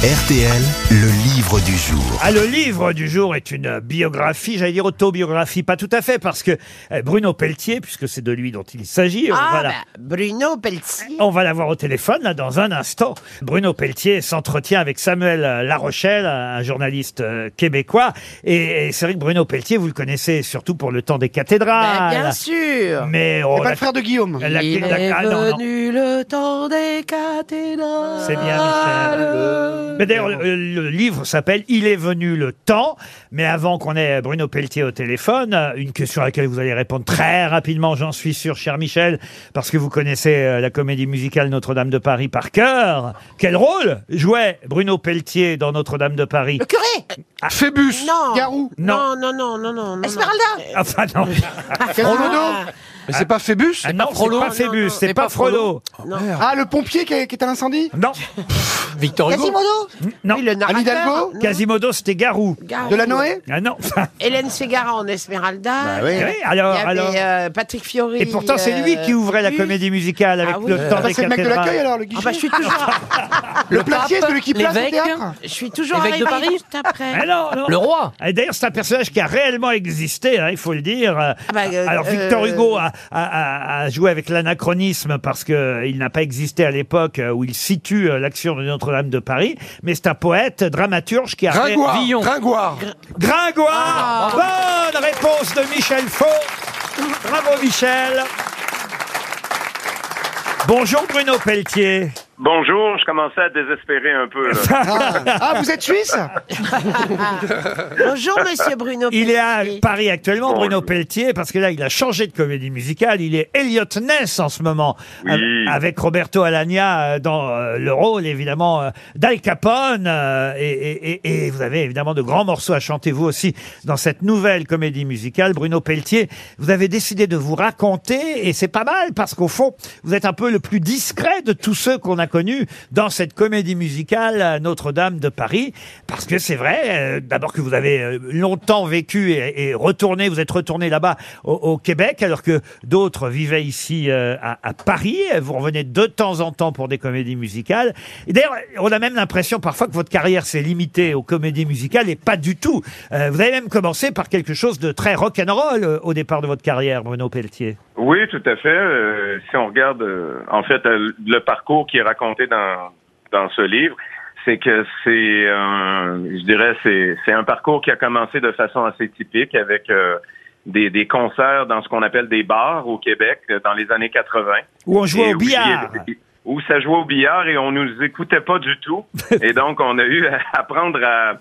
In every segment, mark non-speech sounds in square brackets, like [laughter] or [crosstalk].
RTL, le livre du jour. Ah, le livre du jour est une biographie, j'allais dire autobiographie, pas tout à fait, parce que euh, Bruno Pelletier, puisque c'est de lui dont il s'agit, on, Ah, va la- bah, Bruno Pelletier. on va l'avoir au téléphone là dans un instant. Bruno Pelletier s'entretient avec Samuel euh, Larochelle, un journaliste euh, québécois, et, et c'est vrai que Bruno Pelletier, vous le connaissez surtout pour le temps des Bah, cathédrales. bien sûr. Mais oh, C'est pas la- le frère de Guillaume. la- Il la- est ah, non, non. venu le temps des cathédrales. C'est bien, Michel. Mais d'ailleurs, le, le livre s'appelle Il est venu le temps. Mais avant qu'on ait Bruno Pelletier au téléphone, euh, une question à laquelle vous allez répondre très rapidement, j'en suis sûr, cher Michel, parce que vous connaissez euh, la comédie musicale Notre-Dame de Paris par cœur. Quel rôle jouait Bruno Pelletier dans Notre-Dame de Paris Le curé Phébus. Non. Garou. Non, non, non, non, non. non, Esmeralda Enfin non, Ah, Mais c'est pas Phébus Ah non, c'est pas Phébus, c'est pas Frollo. non. Ah, le pompier qui est, qui est à l'incendie Non, [laughs] Victor Hugo Quasimodo non. Oui, le narrateur. Hidalgo Non. Quasimodo, c'était Garou. Garou. De la Noé Ah non. [laughs] Hélène Ségara en Esmeralda. Oui, alors, Il y avait alors. euh, Patrick Fiori. Et pourtant, c'est lui qui ouvrait la euh, comédie musicale avec Ah oui. le temps Ah bah, des c'est le mec de cathédrales. l'accueil alors, le Ah guichet. bah, je suis toujours, [laughs] le placier, pape, celui qui place au l'évêque. théâtre. je suis toujours Évêque de arrivée Paris juste après. Ah non, non. Le roi Et D'ailleurs, c'est un personnage qui a réellement existé, hein, il faut le dire. Euh, bah, euh, Alors, Victor euh, Hugo a, a joué avec l'anachronisme parce que euh, il n'a pas existé à l'époque euh, où il situe euh, l'action de Notre-Dame de Paris, mais c'est un poète, dramaturge qui a... ré- Gringoire. Villon. Gringoire. Gringoire Bonne réponse de Michel Faux Bravo Michel Bonjour Bruno Pelletier Bonjour, je commençais à désespérer un peu. Là. [laughs] Ah, Ah, vous êtes suisse? [laughs] Bonjour, monsieur Bruno. Il est à Pelletier. Paris actuellement, Bruno Pelletier, parce que là, il a changé de comédie musicale. Il est Elliot Ness en ce moment, Oui. av- avec Roberto Alagna euh, dans euh, le rôle, évidemment, euh, d'Al Capone. euh, et- et vous avez évidemment de grands morceaux à chanter, vous aussi, dans cette nouvelle comédie musicale. Bruno Pelletier, vous avez décidé de vous raconter, et c'est pas mal, parce qu'au fond, vous êtes un peu le plus discret de tous ceux qu'on a connus dans cette comédie musicale Notre-Dame de Paris, parce que c'est vrai, euh, d'abord que vous avez euh, longtemps vécu et, et retourné, vous êtes retourné là-bas au, Québec, alors que d'autres vivaient ici euh, à, Paris. Vous revenez de temps en temps pour des comédies musicales. Et d'ailleurs, on a même l'impression parfois que votre carrière s'est limitée aux comédies musicales et pas du tout. Vous avez même commencé par quelque chose de très rock'n'roll euh, au départ de votre carrière, Bruno Pelletier. Oui, tout à fait. Euh, si on regarde, euh, en fait, euh, le parcours qui est raconté dans, dans ce livre, c'est que c'est, un- je dirais, c'est, c'est un parcours qui a commencé de façon assez typique avec euh, des, des concerts dans ce qu'on appelle des bars au Québec euh, dans les années 80. Où on jouait au où billard. a- Où ça jouait au billard et on nous écoutait pas du tout. [laughs] et donc, on a eu à apprendre à,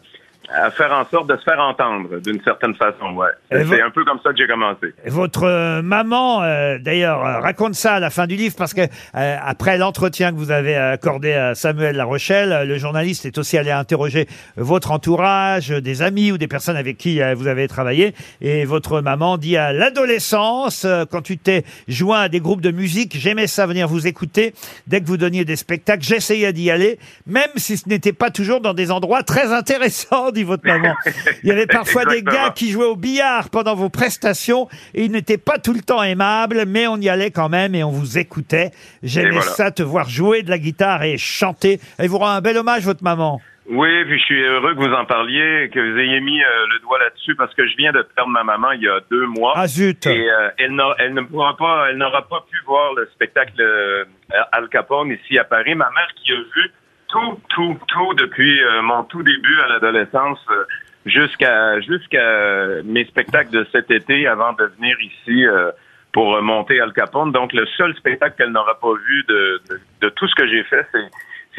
à faire en sorte de se faire entendre d'une certaine façon. Ouais. C'est un peu comme ça que j'ai commencé. Votre euh, maman, euh, d'ailleurs, euh, raconte ça à la fin du livre parce que euh, après l'entretien que vous avez accordé à Samuel Larochelle, euh, le journaliste est aussi allé interroger votre entourage, des amis ou des personnes avec qui vous avez travaillé. Et votre maman dit à l'adolescence, quand tu t'es joint à des groupes de musique, j'aimais ça venir vous écouter. Dès que vous donniez des spectacles, j'essayais d'y aller, même si ce n'était pas toujours dans des endroits très intéressants, [laughs] dit votre maman. [laughs] Il y avait parfois des Exactement. gars qui jouaient au billard pendant vos prestations et ils n'étaient pas tout le temps aimables, mais on y allait quand même et on vous écoutait. J'aimais Et voilà. ça, te voir jouer de la guitare et chanter. Elle vous rend un bel hommage, votre maman. Oui, puis je suis heureux que vous en parliez, que vous ayez mis euh, le doigt là-dessus parce que je viens de perdre ma maman il y a deux mois. Ah zut Et euh, elle, n'a- elle ne pourra pas, elle n'aura pas pu voir le spectacle euh, Al Capone ici à Paris. Ma mère qui a vu tout, tout, tout depuis euh, mon tout début à l'adolescence euh, jusqu'à jusqu'à mes spectacles de cet été avant de venir ici euh, pour euh, monter Al Capone. Donc le seul spectacle qu'elle n'aura pas vu de, de, de tout ce que j'ai fait, c'est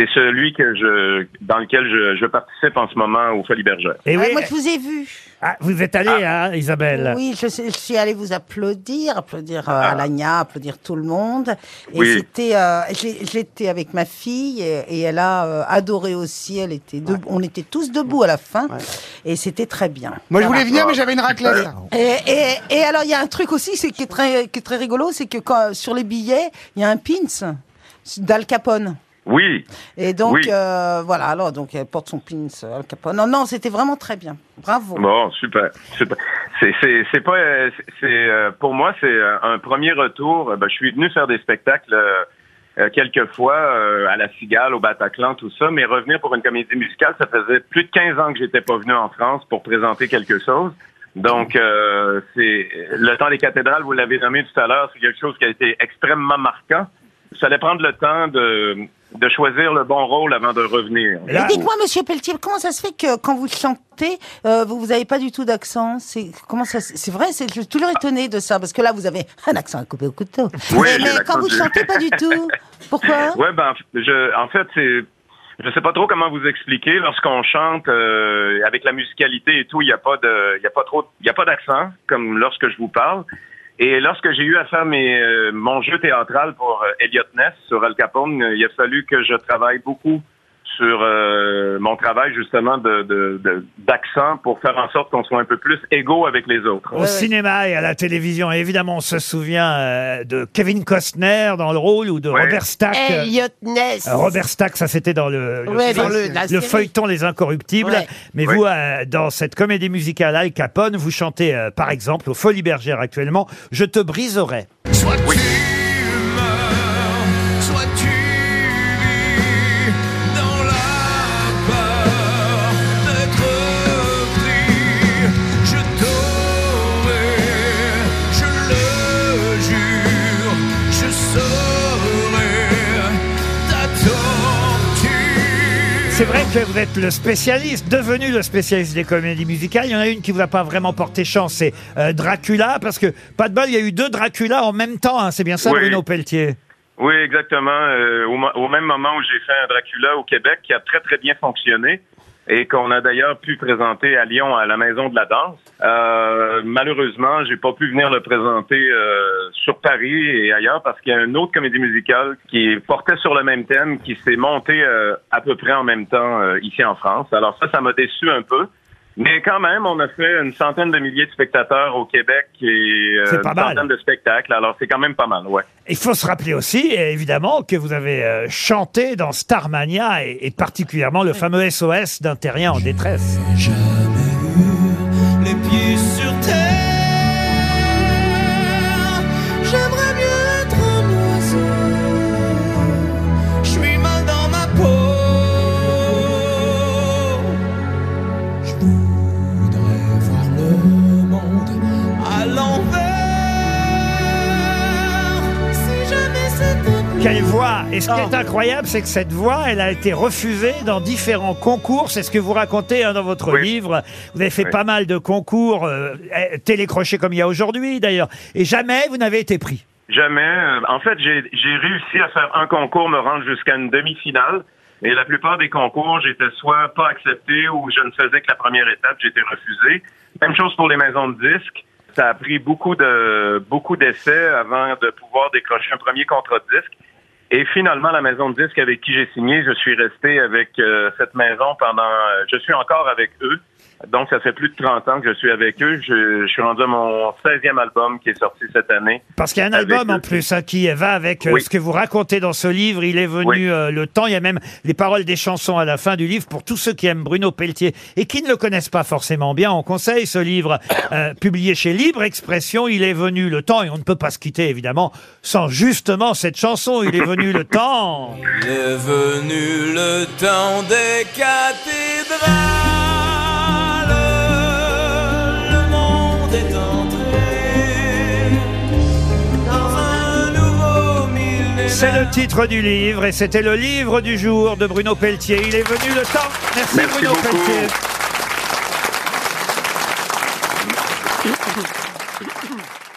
c'est celui que je dans lequel je, je participe en ce moment au Folie Bergère. Et oui, Ah, Moi, je vous ai vu. ah, vous êtes allé, hein, Isabelle? Oui, je, sais- je suis allée vous applaudir, applaudir euh, Alagna, applaudir tout le monde. Et Oui. c'était, euh, j'ai- j'étais avec ma fille et, et elle a euh, adoré aussi. Elle était debout- on était tous debout à la fin et c'était très bien. Moi, je voulais venir, mais j'avais une raclette. Et, et, et alors, il y a un truc aussi, c'est qui est très, qui est très rigolo, c'est que quand, sur les billets, il y a un pins d'Al Capone. Oui, Et donc, Oui. euh, voilà, alors, donc, elle porte son pins euh, Al Capone. Non, non, c'était vraiment très bien. Bravo. Bon, super. super. C'est, c'est, c'est pas, c'est, euh, pour moi, c'est euh, un premier retour. Ben, je suis venu faire des spectacles euh, euh, quelques fois euh, à la Cigale, au Bataclan, tout ça, mais revenir pour une comédie musicale, ça faisait plus de 15 ans que j'étais pas venu en France pour présenter quelque chose. Donc, euh, c'est le temps des cathédrales, vous l'avez nommé tout à l'heure, c'est quelque chose qui a été extrêmement marquant. Ça allait prendre le temps de, de choisir le bon rôle avant de revenir. Là- Et dites-moi, Monsieur Pelletier, comment ça se fait que quand vous chantez, euh, vous vous avez pas du tout d'accent? C'est comment ça C'est vrai, c'est je suis toujours étonnée de ça parce que là, vous avez un accent à couper au couteau. Oui, mais quand vous chantez, pas du tout. [laughs] Pourquoi? Ouais, ben, je, en fait, c'est, je sais pas trop comment vous expliquer. Lorsqu'on chante euh, avec la musicalité et tout, il y a pas de, il a pas trop, il a pas d'accent comme lorsque je vous parle. Et lorsque j'ai eu à faire mes, euh, mon jeu théâtral pour euh, Elliot Ness sur Al Capone, euh, il a fallu que je travaille beaucoup sur euh, mon travail justement de, de, de- d'accent pour faire en sorte qu'on soit un peu plus égaux avec les autres. Au cinéma et à la télévision, évidemment, on se souvient euh, de Kevin Costner dans le rôle ou de Ouais. Robert Stack. euh, Elliot Ness. euh, Robert Stack, ça c'était dans le, le, Ouais, film- dans le- la le série. feuilleton Les Incorruptibles. Ouais. Mais Oui. vous, euh, dans cette comédie musicale Al Capone, vous chantez, euh, par exemple, au Folies Bergères actuellement, Je te briserai. Soit tu que vous êtes le spécialiste, devenu le spécialiste des comédies musicales. Il y en a une qui vous a pas vraiment porté chance, c'est euh, Dracula, parce que, pas de bol, il y a eu deux Dracula en même temps, hein, c'est bien ça, Oui. Bruno Pelletier? Oui, exactement. Euh, au, mo- au même moment où j'ai fait un Dracula au Québec qui a très très bien fonctionné et qu'on a d'ailleurs pu présenter à Lyon à la Maison de la Danse. Euh, malheureusement, j'ai pas pu venir le présenter euh, sur Paris et ailleurs parce qu'il y a une autre comédie musicale qui portait sur le même thème qui s'est montée euh, à peu près en même temps euh, ici en France. Alors ça, ça m'a déçu un peu. Mais quand même, on a fait une centaine de milliers de spectateurs au Québec et euh, C'est pas une mal. centaine de spectacles. Alors c'est quand même pas mal, ouais. Il faut se rappeler aussi, évidemment, que vous avez euh, chanté dans Starmania et, et particulièrement le fameux SOS d'un terrien en détresse. Et ce qui est incroyable, c'est que cette voix, elle a été refusée dans différents concours. C'est ce que vous racontez hein, dans votre Oui. livre. Vous avez fait Oui. pas mal de concours, euh, eh, télécrochés comme il y a aujourd'hui d'ailleurs. Et jamais vous n'avez été pris. Jamais. Euh, En fait, j'ai j'ai réussi à faire un concours, me rendre jusqu'à une demi-finale. Et la plupart des concours, j'étais soit pas accepté ou je ne faisais que la première étape, j'étais refusé. Même chose pour les maisons de disques. Ça a pris beaucoup de beaucoup d'essais avant de pouvoir décrocher un premier contrat de disque. Et finalement, la maison de disques avec qui j'ai signé, je suis resté avec euh, cette maison pendant... euh, je suis encore avec eux. Donc, ça fait plus de 30 ans que je suis avec eux. Je, je suis rendu à mon 16e album qui est sorti cette année. Parce qu'il y a un album en plus hein, qui va avec euh, Oui. ce que vous racontez dans ce livre. Il est venu Oui. euh, le temps. Il y a même les paroles des chansons à la fin du livre pour tous ceux qui aiment Bruno Pelletier et qui ne le connaissent pas forcément bien. On conseille ce livre euh, publié chez Libre Expression. Il est venu le temps et on ne peut pas se quitter évidemment sans justement cette chanson. Il est venu le temps. Il est venu le temps des cathédrales. Le monde est entré dans un nouveau millénaire. C'est le titre du livre et c'était le livre du jour de Bruno Pelletier. Il est venu le temps. Merci, Merci Bruno beaucoup. Pelletier. [coughs]